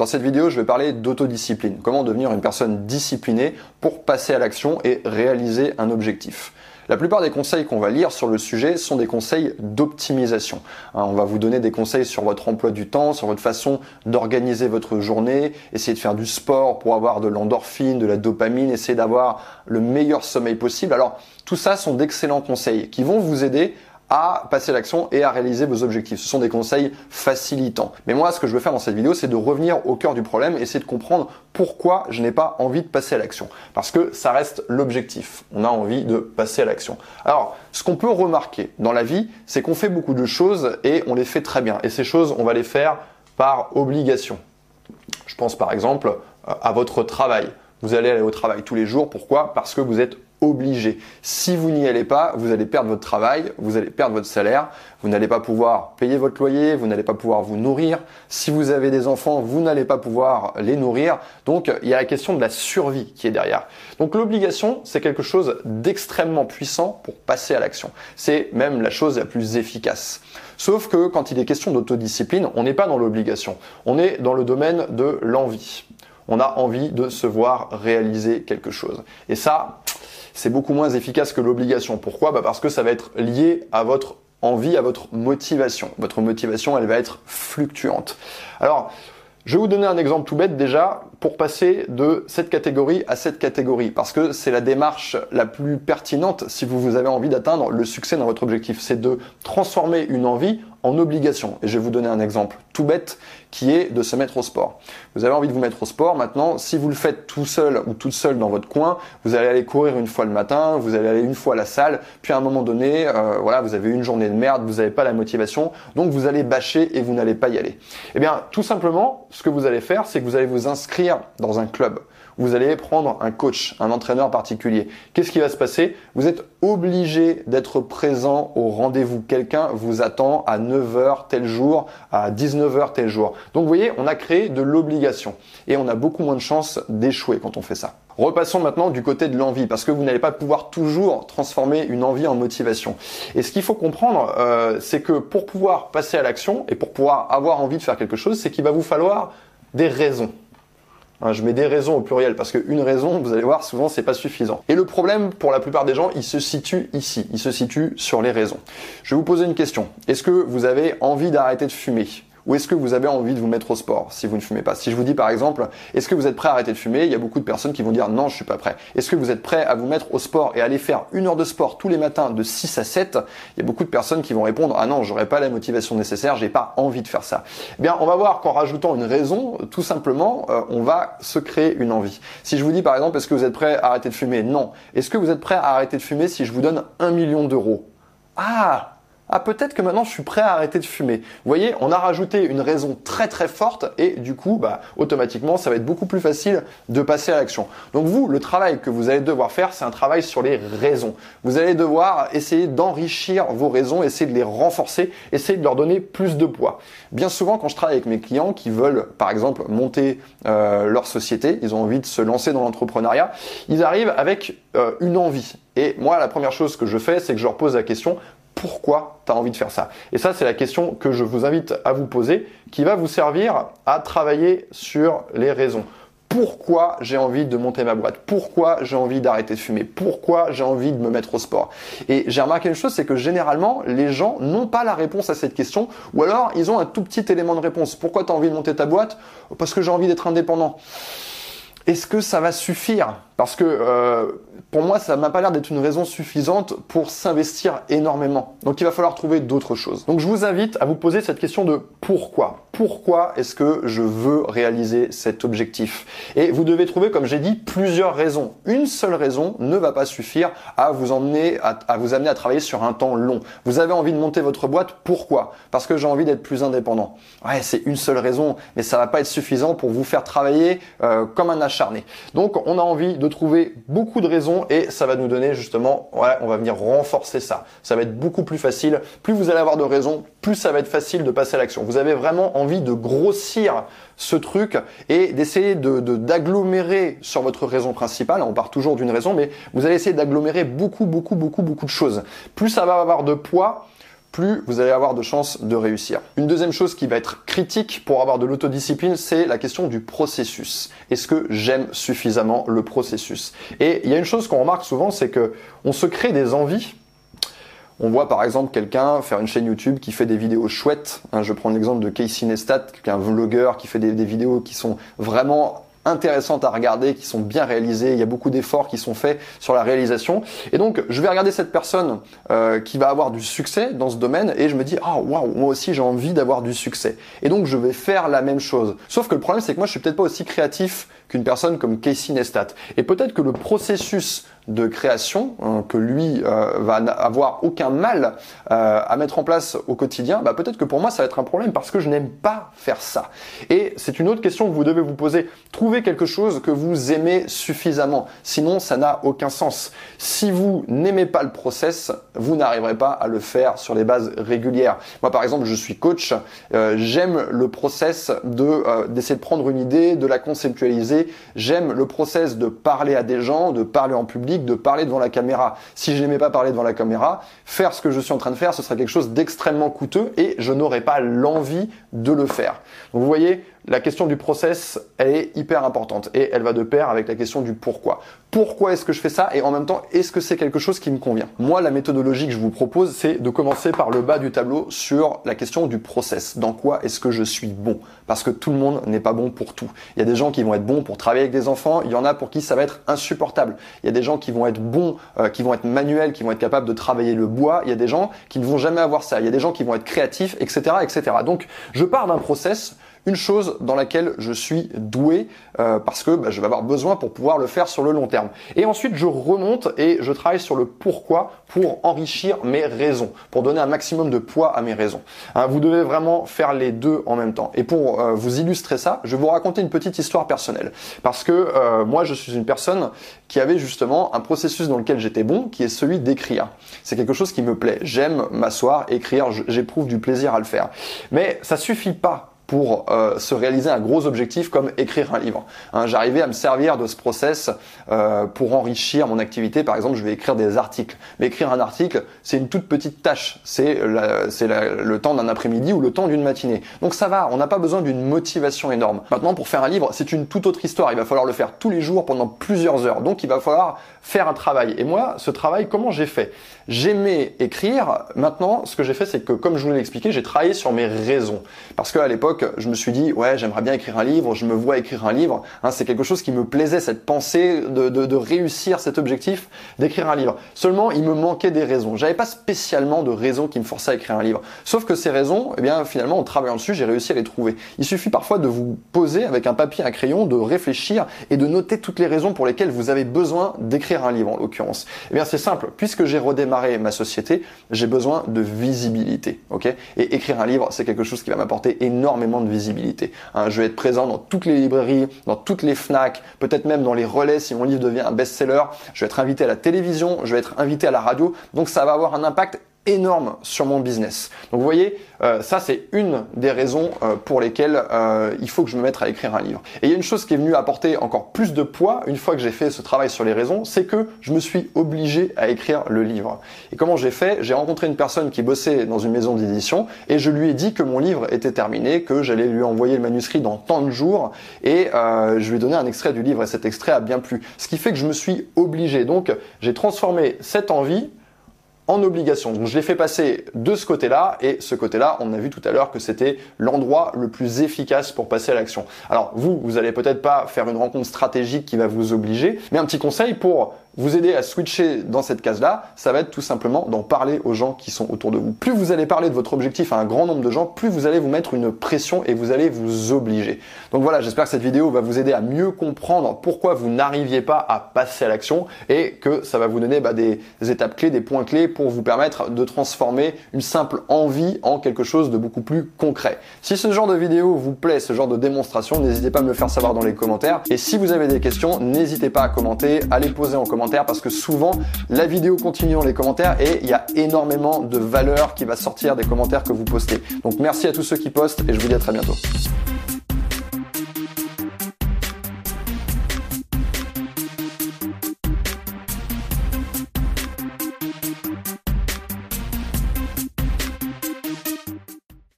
Dans cette vidéo, je vais parler d'autodiscipline, comment devenir une personne disciplinée pour passer à l'action et réaliser un objectif. La plupart des conseils qu'on va lire sur le sujet sont des conseils d'optimisation. Hein, on va vous donner des conseils sur votre emploi du temps, sur votre façon d'organiser votre journée, essayer de faire du sport pour avoir de l'endorphine, de la dopamine, essayer d'avoir le meilleur sommeil possible. Alors tout ça sont d'excellents conseils qui vont vous aider à passer l'action et à réaliser vos objectifs. Ce sont des conseils facilitants. Mais moi, ce que je veux faire dans cette vidéo, c'est de revenir au cœur du problème, essayer de comprendre pourquoi je n'ai pas envie de passer à l'action. Parce que ça reste l'objectif. On a envie de passer à l'action. Alors, ce qu'on peut remarquer dans la vie, c'est qu'on fait beaucoup de choses et on les fait très bien. Et ces choses, on va les faire par obligation. Je pense par exemple à votre travail. Vous allez aller au travail tous les jours. Pourquoi? Parce que vous êtes obligé. Si vous n'y allez pas, vous allez perdre votre travail, vous allez perdre votre salaire, vous n'allez pas pouvoir payer votre loyer, vous n'allez pas pouvoir vous nourrir. Si vous avez des enfants, vous n'allez pas pouvoir les nourrir. Donc il y a la question de la survie qui est derrière. Donc l'obligation, c'est quelque chose d'extrêmement puissant pour passer à l'action. C'est même la chose la plus efficace. Sauf que quand il est question d'autodiscipline, on n'est pas dans l'obligation. On est dans le domaine de l'envie. On a envie de se voir réaliser quelque chose. Et ça, c'est beaucoup moins efficace que l'obligation. Pourquoi? Bah Parce que ça va être lié à votre envie, à votre motivation. Votre motivation, elle va être fluctuante. Alors, je vais vous donner un exemple tout bête déjà pour passer de cette catégorie à cette catégorie parce que c'est la démarche la plus pertinente si vous avez envie d'atteindre le succès dans votre objectif. C'est de transformer une envie en obligation. Et je vais vous donner un exemple tout bête qui est de se mettre au sport. Vous avez envie de vous mettre au sport. Maintenant, si vous le faites tout seul ou toute seule dans votre coin, vous allez aller courir une fois le matin, vous allez aller une fois à la salle, puis à un moment donné, euh, voilà, vous avez une journée de merde, vous n'avez pas la motivation, donc vous allez bâcher et vous n'allez pas y aller. Eh bien, tout simplement, ce que vous allez faire, c'est que vous allez vous inscrire dans un club vous allez prendre un coach, un entraîneur particulier. Qu'est-ce qui va se passer? Vous êtes obligé d'être présent au rendez-vous. Quelqu'un vous attend à 9h tel jour, à 19h tel jour. Donc vous voyez, on a créé de l'obligation et on a beaucoup moins de chances d'échouer quand on fait ça. Repassons maintenant du côté de l'envie, parce que vous n'allez pas pouvoir toujours transformer une envie en motivation. Et ce qu'il faut comprendre, euh, c'est que pour pouvoir passer à l'action et pour pouvoir avoir envie de faire quelque chose, c'est qu'il va vous falloir des raisons. Hein, je mets des raisons au pluriel parce qu'une raison, vous allez voir, souvent c'est pas suffisant. Et le problème pour la plupart des gens, il se situe ici, il se situe sur les raisons. Je vais vous poser une question. Est-ce que vous avez envie d'arrêter de fumer? Ou est-ce que vous avez envie de vous mettre au sport si vous ne fumez pas? Si je vous dis par exemple, est-ce que vous êtes prêt à arrêter de fumer? Il y a beaucoup de personnes qui vont dire non, je suis pas prêt. Est-ce que vous êtes prêt à vous mettre au sport et aller faire une heure de sport tous les matins de 6 à 7 Il y a beaucoup de personnes qui vont répondre ah non, j'aurais pas la motivation nécessaire, j'ai pas envie de faire ça. Eh bien, on va voir qu'en rajoutant une raison, tout simplement, euh, on va se créer une envie. Si je vous dis par exemple, est-ce que vous êtes prêt à arrêter de fumer? Non. Est-ce que vous êtes prêt à arrêter de fumer si je vous donne un million d'euros? Ah ah peut-être que maintenant je suis prêt à arrêter de fumer. Vous voyez, on a rajouté une raison très très forte et du coup, bah, automatiquement, ça va être beaucoup plus facile de passer à l'action. Donc vous, le travail que vous allez devoir faire, c'est un travail sur les raisons. Vous allez devoir essayer d'enrichir vos raisons, essayer de les renforcer, essayer de leur donner plus de poids. Bien souvent, quand je travaille avec mes clients qui veulent, par exemple, monter euh, leur société, ils ont envie de se lancer dans l'entrepreneuriat, ils arrivent avec euh, une envie. Et moi, la première chose que je fais, c'est que je leur pose la question pourquoi tu as envie de faire ça Et ça, c'est la question que je vous invite à vous poser, qui va vous servir à travailler sur les raisons. Pourquoi j'ai envie de monter ma boîte? Pourquoi j'ai envie d'arrêter de fumer? Pourquoi j'ai envie de me mettre au sport? Et j'ai remarqué une chose, c'est que généralement, les gens n'ont pas la réponse à cette question, ou alors ils ont un tout petit élément de réponse. Pourquoi tu as envie de monter ta boîte? Parce que j'ai envie d'être indépendant. Est-ce que ça va suffire? Parce que euh, pour moi, ça m'a pas l'air d'être une raison suffisante pour s'investir énormément. Donc il va falloir trouver d'autres choses. Donc je vous invite à vous poser cette question de pourquoi. Pourquoi est-ce que je veux réaliser cet objectif? Et vous devez trouver, comme j'ai dit, plusieurs raisons. Une seule raison ne va pas suffire à vous amener à travailler sur un temps long. Vous avez envie de monter votre boîte, pourquoi? Parce que j'ai envie d'être plus indépendant. Ouais, c'est une seule raison, mais ça va pas être suffisant pour vous faire travailler euh, comme un Donc on a envie de trouver beaucoup de raisons et ça va nous donner justement, ouais, on va venir renforcer ça. Ça va être beaucoup plus facile. Plus vous allez avoir de raisons, plus ça va être facile de passer à l'action. Vous avez vraiment envie de grossir ce truc et d'essayer de, d'agglomérer sur votre raison principale. On part toujours d'une raison, mais vous allez essayer d'agglomérer beaucoup, beaucoup, beaucoup, beaucoup de choses. Plus ça va avoir de poids, plus vous allez avoir de chances de réussir. Une deuxième chose qui va être critique pour avoir de l'autodiscipline, c'est la question du processus. Est-ce que j'aime suffisamment le processus? Et il y a une chose qu'on remarque souvent, c'est que on se crée des envies on voit par exemple quelqu'un faire une chaîne YouTube qui fait des vidéos chouettes. Hein, je prends l'exemple de Casey Neistat, qui est un vlogueur qui fait des, des vidéos qui sont vraiment intéressantes à regarder, qui sont bien réalisées. Il y a beaucoup d'efforts qui sont faits sur la réalisation. Et donc, je vais regarder cette personne euh, qui va avoir du succès dans ce domaine et je me dis, ah waouh, moi aussi j'ai envie d'avoir du succès. Et donc, je vais faire la même chose. Sauf que le problème, c'est que moi, je suis peut-être pas aussi créatif qu'une personne comme Casey Neistat. Et peut-être que le processus de création hein, que lui euh, va avoir aucun mal euh, à mettre en place au quotidien, bah peut-être que pour moi ça va être un problème parce que je n'aime pas faire ça. Et c'est une autre question que vous devez vous poser. Trouvez quelque chose que vous aimez suffisamment. Sinon, ça n'a aucun sens. Si vous n'aimez pas le process, vous n'arriverez pas à le faire sur les bases régulières. Moi, par exemple, je suis coach. Euh, j'aime le process de d'essayer de prendre une idée, de la conceptualiser. J'aime le process de parler à des gens, de parler en public de parler devant la caméra. Si je n'aimais pas parler devant la caméra, faire ce que je suis en train de faire, ce serait quelque chose d'extrêmement coûteux et je n'aurais pas l'envie de le faire. Donc vous voyez, la question du process, est hyper importante et elle va de pair avec la question du pourquoi. Pourquoi est-ce que je fais ça et en même temps, est-ce que c'est quelque chose qui me convient? Moi, la méthodologie que je vous propose, c'est de commencer par le bas du tableau sur la question du process. Dans quoi est-ce que je suis bon? Parce que tout le monde n'est pas bon pour tout. Il y a des gens qui vont être bons pour travailler avec des enfants, il y en a pour qui ça va être insupportable. Il y a des gens qui vont être bons, euh, qui vont être manuels, qui vont être capables de travailler le bois. Il y a des gens qui ne vont jamais avoir ça. Il y a des gens qui vont être créatifs, etc., etc. Donc, je pars d'un process une chose dans laquelle je suis doué euh, parce que bah, je vais avoir besoin pour pouvoir le faire sur le long terme. Et ensuite, je remonte et je travaille sur le pourquoi pour enrichir mes raisons, pour donner un maximum de poids à mes raisons. Hein, vous devez vraiment faire les deux en même temps. Et pour euh, vous illustrer ça, je vais vous raconter une petite histoire personnelle. Parce que euh, moi, je suis une personne qui avait justement un processus dans lequel j'étais bon, qui est celui d'écrire. C'est quelque chose qui me plaît. J'aime m'asseoir, écrire, j'éprouve du plaisir à le faire. Mais ça suffit pas pour euh, se réaliser un gros objectif comme écrire un livre. Hein, J'arrivais à me servir de ce process euh, pour enrichir mon activité. Par exemple, je vais écrire des articles. Mais écrire un article, c'est une toute petite tâche. C'est le temps d'un après-midi ou le temps d'une matinée. Donc ça va, on n'a pas besoin d'une motivation énorme. Maintenant, pour faire un livre, c'est une toute autre histoire. Il va falloir le faire tous les jours pendant plusieurs heures. Donc il va falloir faire un travail. Et moi, ce travail, comment j'ai fait? J'aimais écrire. Maintenant, ce que j'ai fait, c'est que, comme je vous l'ai expliqué, j'ai travaillé sur mes raisons. Parce qu'à l'époque, je me suis dit, ouais, j'aimerais bien écrire un livre, je me vois écrire un livre. Hein, c'est quelque chose qui me plaisait, cette pensée de, réussir cet objectif d'écrire un livre. Seulement, il me manquait des raisons. J'avais pas spécialement de raisons qui me forçaient à écrire un livre. Sauf que ces raisons, eh bien, finalement, en travaillant dessus, j'ai réussi à les trouver. Il suffit parfois de vous poser avec un papier, un crayon, de réfléchir et de noter toutes les raisons pour lesquelles vous avez besoin d'écrire un livre, en l'occurrence. Eh bien, c'est simple. Puisque j'ai redémarré ma société, j'ai besoin de visibilité, ok? Et écrire un livre, c'est quelque chose qui va m'apporter énormément de visibilité. Hein, je vais être présent dans toutes les librairies, dans toutes les FNAC, peut-être même dans les relais si mon livre devient un best-seller. Je vais être invité à la télévision, je vais être invité à la radio. Donc ça va avoir un impact énorme sur mon business. Donc vous voyez, euh, ça c'est une des raisons euh, pour lesquelles euh, il faut que je me mette à écrire un livre. Et il y a une chose qui est venue apporter encore plus de poids une fois que j'ai fait ce travail sur les raisons, c'est que je me suis obligé à écrire le livre. Et comment j'ai fait? J'ai rencontré une personne qui bossait dans une maison d'édition et je lui ai dit que mon livre était terminé, que j'allais lui envoyer le manuscrit dans tant de jours et je lui ai donné un extrait du livre et cet extrait a bien plu. Ce qui fait que je me suis obligé. Donc j'ai transformé cette envie obligation. Donc je l'ai fait passer de ce côté-là et ce côté-là, on a vu tout à l'heure que c'était l'endroit le plus efficace pour passer à l'action. Alors vous, vous allez peut-être pas faire une rencontre stratégique qui va vous obliger, mais un petit conseil pour vous aider à switcher dans cette case-là, ça va être tout simplement d'en parler aux gens qui sont autour de vous. Plus vous allez parler de votre objectif à un grand nombre de gens, plus vous allez vous mettre une pression et vous allez vous obliger. Donc voilà, j'espère que cette vidéo va vous aider à mieux comprendre pourquoi vous n'arriviez pas à passer à l'action et que ça va vous donner bah, des étapes clés, des points clés pour vous permettre de transformer une simple envie en quelque chose de beaucoup plus concret. Si ce genre de vidéo vous plaît, ce genre de démonstration, n'hésitez pas à me le faire savoir dans les commentaires. Et si vous avez des questions, n'hésitez pas à commenter, à les poser en commentaire parce que souvent la vidéo continue dans les commentaires et il y a énormément de valeur qui va sortir des commentaires que vous postez. Donc merci à tous ceux qui postent et je vous dis à très bientôt.